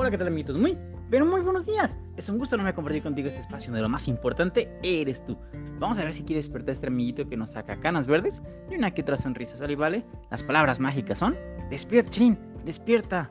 Hola, ¿qué tal amiguitos? Muy, pero muy buenos días. Es un gusto no me compartir contigo este espacio donde lo más importante eres tú. Vamos a ver si quieres despertar a este amiguito que nos saca canas verdes y una que otra sonrisa, ¿sale? ¿Vale? Las palabras mágicas son Despierta, Chin, despierta.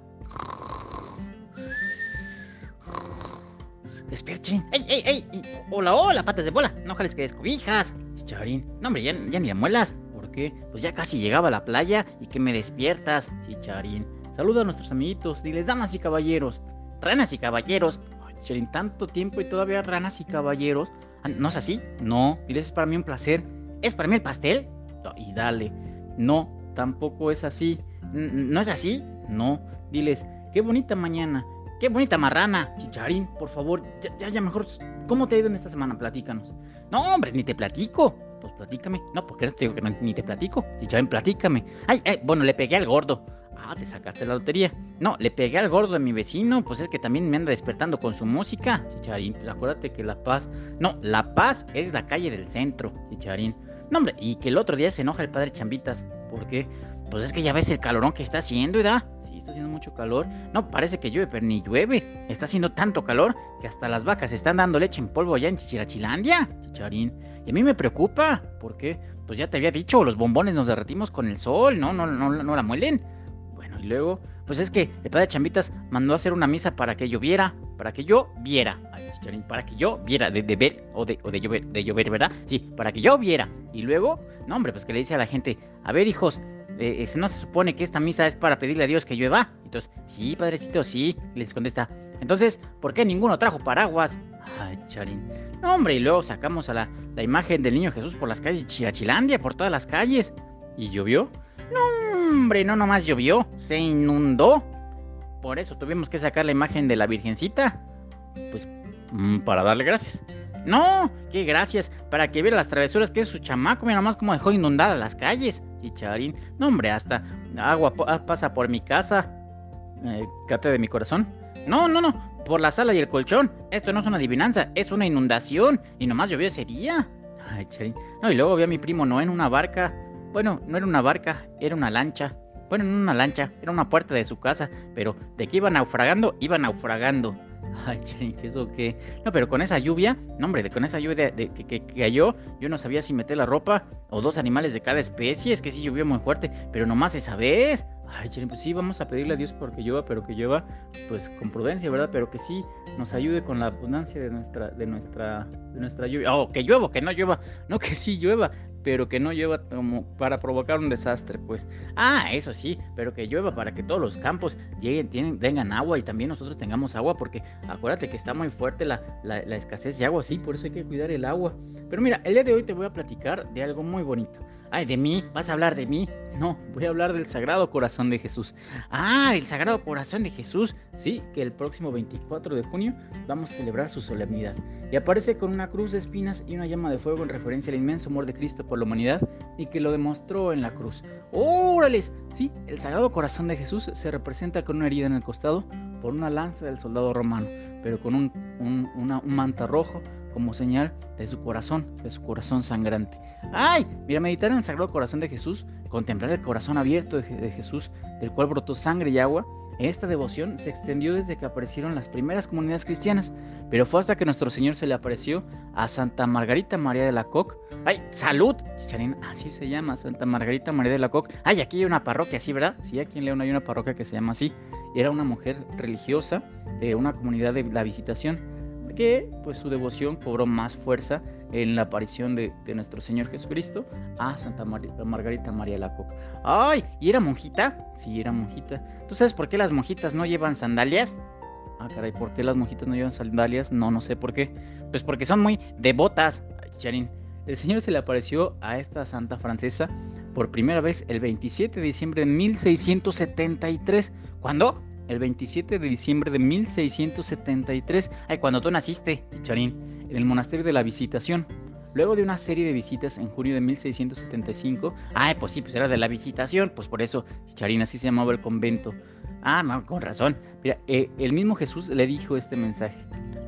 Despierta, Chin. ¡Ey, ey, ey! Hola, hola, patas de bola. No jales que descobijas. Chicharín. No, hombre, ya, ya ni la muelas. ¿Por qué? Pues ya casi llegaba a la playa y que me despiertas, Chicharín. Saluda a nuestros amiguitos, diles damas y caballeros, ranas y caballeros. Ay, tanto tiempo y todavía ranas y caballeros. Ah, ¿No es así? No. Diles, es para mí un placer. ¿Es para mí el pastel? Y dale. No, tampoco es así. ¿No es así? No. Diles, qué bonita mañana. Qué bonita marrana. Chicharín, por favor, ya, ya, mejor. ¿Cómo te ha ido en esta semana? Platícanos. No, hombre, ni te platico. Pues platícame. No, porque no te digo que no, ni te platico. Chicharín, platícame. Ay, ay, bueno, le pegué al gordo. Ah, te sacaste la lotería. No, le pegué al gordo de mi vecino, pues es que también me anda despertando con su música. Chicharín, pues acuérdate que La Paz. No, La Paz es la calle del centro, Chicharín. No, hombre, y que el otro día se enoja el padre Chambitas. ¿Por qué? Pues es que ya ves el calorón que está haciendo, ¿verdad? Sí, está haciendo mucho calor. No, parece que llueve, pero ni llueve. Está haciendo tanto calor que hasta las vacas están dando leche en polvo allá en Chichirachilandia, Chicharín. Y a mí me preocupa. ¿Por qué? Pues ya te había dicho, los bombones nos derretimos con el sol, ¿no? No, no, no la muelen. Y luego, pues es que el padre Chambitas mandó a hacer una misa para que lloviera, para que yo viera. para que yo viera, de, ver, o de, o de, llover, de llover, ¿verdad? Sí, para que yo viera. Y luego, no, hombre, pues que le dice a la gente, a ver, hijos, eh, ¿no se supone que esta misa es para pedirle a Dios que llueva? Entonces, sí, padrecito, sí. Les contesta, entonces, ¿por qué ninguno trajo paraguas? Ay, Charín. No, hombre, y luego sacamos a la, la imagen del niño Jesús por las calles de Chirachilandia, por todas las calles. ¿Y llovió? No, hombre, no nomás llovió, se inundó. Por eso tuvimos que sacar la imagen de la Virgencita. Pues mm, para darle gracias. No, qué gracias. Para que viera las travesuras que es su chamaco. Mira nomás cómo dejó inundadas las calles. Y Charín, no hombre, hasta agua pasa por mi casa. Eh, cate de mi corazón. No, no, no. Por la sala y el colchón. Esto no es una adivinanza, es una inundación. Y nomás llovió ese día. Ay, Charín. No, y luego vi a mi primo no en una barca bueno, no era una barca, era una lancha. Bueno, no una lancha, era una puerta de su casa, pero de que iba naufragando, iba naufragando. Ay, ¿eso qué? No, pero con esa lluvia, no, hombre, con esa lluvia de, que, cayó, yo no sabía si meter la ropa o dos animales de cada especie. Es que sí llovió muy fuerte, pero nomás esa vez. Ay, pues sí, vamos a pedirle a Dios porque llueva, pero que llueva, pues con prudencia, ¿verdad? Pero que sí nos ayude con la abundancia de nuestra, de nuestra, de nuestra lluvia. Oh, que llueva, que no llueva, no que sí llueva, pero que no llueva como para provocar un desastre, pues. Ah, eso sí, pero que llueva para que todos los campos lleguen, tienen, tengan agua y también nosotros tengamos agua, porque acuérdate que está muy fuerte la, la, la, escasez de agua, sí, por eso hay que cuidar el agua. Pero mira, el día de hoy te voy a platicar de algo muy bonito. Ay, de mí, ¿vas a hablar de mí? No, voy a hablar del Sagrado Corazón de Jesús. Ah, el Sagrado Corazón de Jesús. Sí, que el próximo 24 de junio vamos a celebrar su solemnidad. Y aparece con una cruz de espinas y una llama de fuego en referencia al inmenso amor de Cristo por la humanidad y que lo demostró en la cruz. ¡Órales! Sí, el Sagrado Corazón de Jesús se representa con una herida en el costado por una lanza del soldado romano, pero con un, un manta rojo como señal de su corazón, de su corazón sangrante. ¡Ay! Mira, meditar en el Sagrado Corazón de Jesús, contemplar el corazón abierto de, Jesús, del cual brotó sangre y agua, esta devoción se extendió desde que aparecieron las primeras comunidades cristianas, pero fue hasta que nuestro Señor se le apareció a Santa Margarita María de la Coque. ¡Ay, salud! así se llama, Santa Margarita María de la Coque. ¡Ay, aquí hay una parroquia así, ¿verdad? Sí, aquí en León hay una parroquia que se llama así. Era una mujer religiosa de una comunidad de la Visitación que pues su devoción cobró más fuerza en la aparición de, nuestro Señor Jesucristo a Santa Margarita María la Coca. ¡Ay! ¿Y era monjita? Sí, era monjita. ¿Tú sabes por qué las monjitas no llevan sandalias? Ah, caray, ¿por qué las monjitas no llevan sandalias? No, no sé por qué. Pues porque son muy devotas, Charín. El Señor se le apareció a esta santa francesa por primera vez el 27 de diciembre de 1673. ¿Cuándo? El 27 de diciembre de 1673, ay, cuando tú naciste, Charín, en el monasterio de la Visitación. Luego de una serie de visitas en junio de 1675, ay, pues sí, pues era de la Visitación, pues por eso, Charín, así se llamaba el convento. Ah, con razón. Mira, eh, el mismo Jesús le dijo este mensaje.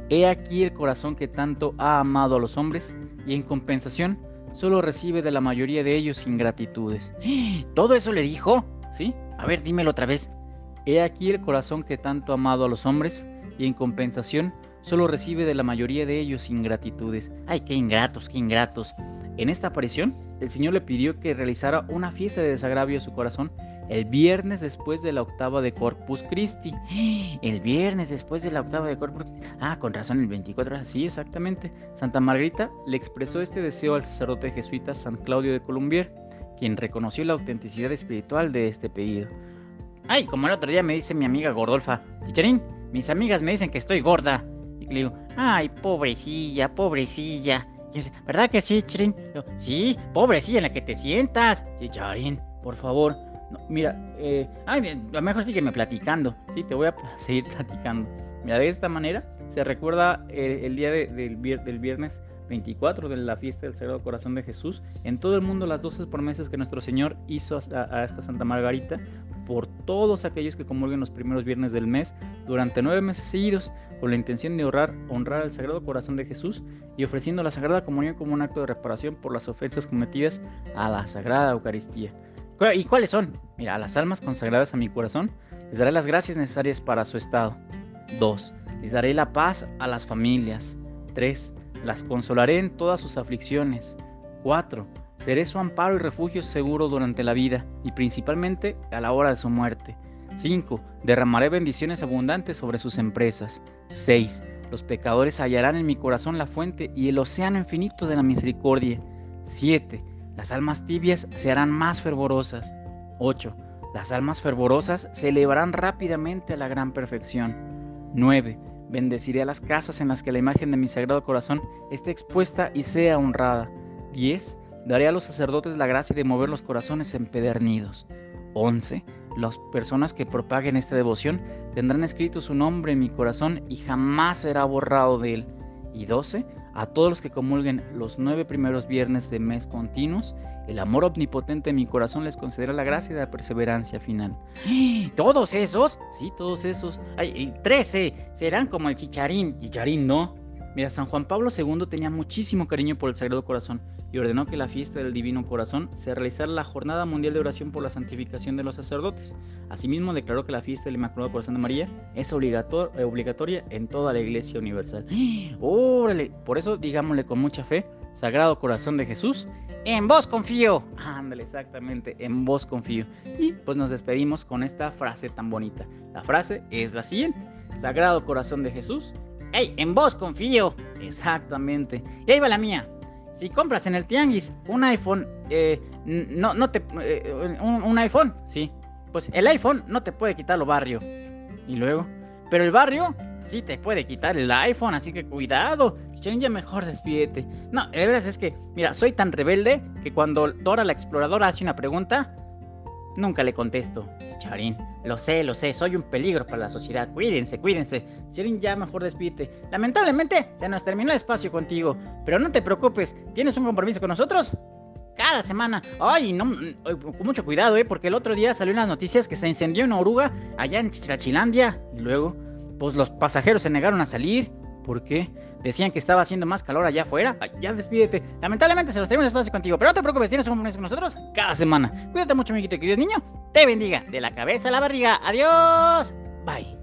He aquí el corazón que tanto ha amado a los hombres y en compensación solo recibe de la mayoría de ellos ingratitudes. ¿Todo eso le dijo? ¿Sí? A ver, dímelo otra vez. He aquí el corazón que tanto ha amado a los hombres, y en compensación solo recibe de la mayoría de ellos ingratitudes. Ay, qué ingratos, qué ingratos. En esta aparición, el Señor le pidió que realizara una fiesta de desagravio a su corazón el viernes después de la octava de Corpus Christi. El viernes después de la octava de Corpus Christi. Ah, con razón, el 24. Sí, exactamente. Santa Margarita le expresó este deseo al sacerdote jesuita San Claudio de Columbier, quien reconoció la autenticidad espiritual de este pedido. Ay, como el otro día me dice mi amiga Gordolfa, Chicharín, mis amigas me dicen que estoy gorda. Y le digo, ay, pobrecilla, pobrecilla. Y dice, ¿verdad que sí, Chicharín? sí, pobrecilla en la que te sientas. Chicharín, por favor, mira, eh, ay, a lo mejor sígueme platicando, sí, te voy a seguir platicando. Mira, de esta manera se recuerda el, día del, viernes 24 de la fiesta del Sagrado Corazón de Jesús. En todo el mundo las 12 promesas que nuestro Señor hizo a, esta Santa Margarita por todos aquellos que comulguen los primeros viernes del mes durante nueve meses seguidos con la intención de honrar, al Sagrado Corazón de Jesús y ofreciendo la Sagrada Comunión como un acto de reparación por las ofensas cometidas a la Sagrada Eucaristía. ¿Y cuáles son? Mira, a las almas consagradas a mi corazón les daré las gracias necesarias para su estado. 2. Les daré la paz a las familias. 3. Las consolaré en todas sus aflicciones. 4. Seré su amparo y refugio seguro durante la vida y principalmente a la hora de su muerte. 5. Derramaré bendiciones abundantes sobre sus empresas. 6. Los pecadores hallarán en mi corazón la fuente y el océano infinito de la misericordia. 7. Las almas tibias se harán más fervorosas. 8. Las almas fervorosas se elevarán rápidamente a la gran perfección. 9. Bendeciré a las casas en las que la imagen de mi sagrado corazón esté expuesta y sea honrada. 10. Daré a los sacerdotes la gracia de mover los corazones empedernidos. 11. Las personas que propaguen esta devoción tendrán escrito su nombre en mi corazón y jamás será borrado de él. Y 12. A todos los que comulguen los nueve primeros viernes de mes continuos, el amor omnipotente de mi corazón les concederá la gracia de la perseverancia final. ¿Todos esos? Sí, todos esos. Ay, trece serán como el chicharín. Chicharín no. Mira, San Juan Pablo II tenía muchísimo cariño por el Sagrado Corazón y ordenó que la fiesta del Divino Corazón se realizara la Jornada Mundial de Oración por la Santificación de los Sacerdotes. Asimismo, declaró que la fiesta del Inmaculado Corazón de María es eh, obligatoria en toda la Iglesia Universal. ¡Órale! Por eso, digámosle con mucha fe, Sagrado Corazón de Jesús, en vos confío. Ándale, exactamente, en vos confío. Y pues nos despedimos con esta frase tan bonita. La frase es la siguiente. Sagrado Corazón de Jesús, ¡Ey! En vos confío. Exactamente. Y ahí va la mía. Si compras en el Tianguis un iPhone, eh, no, no te. Eh, un, iPhone, sí. Pues el iPhone no te puede quitar lo barrio. Y luego. Pero el barrio sí te puede quitar el iPhone, así que cuidado. Ya mejor despídete. No, de verdad es que, mira, soy tan rebelde que cuando Dora la exploradora hace una pregunta, Nunca le contesto. Charín, lo sé, lo sé, soy un peligro para la sociedad. Cuídense, cuídense. Charín, ya mejor despídete. Lamentablemente, se nos terminó el espacio contigo. Pero no te preocupes, ¿tienes un compromiso con nosotros? Cada semana. Ay, no, con mucho cuidado, ¿eh? Porque el otro día salió unas noticias que se incendió una oruga allá en Chichilandia. Y luego, pues los pasajeros se negaron a salir. ¿Por qué? Decían que estaba haciendo más calor allá afuera. ya despídete. Lamentablemente se los tenemos espacio contigo. Pero no te preocupes, tienes un compromiso con nosotros cada semana. Cuídate mucho, amiguito, que Dios niño te bendiga. De la cabeza a la barriga. Adiós. Bye.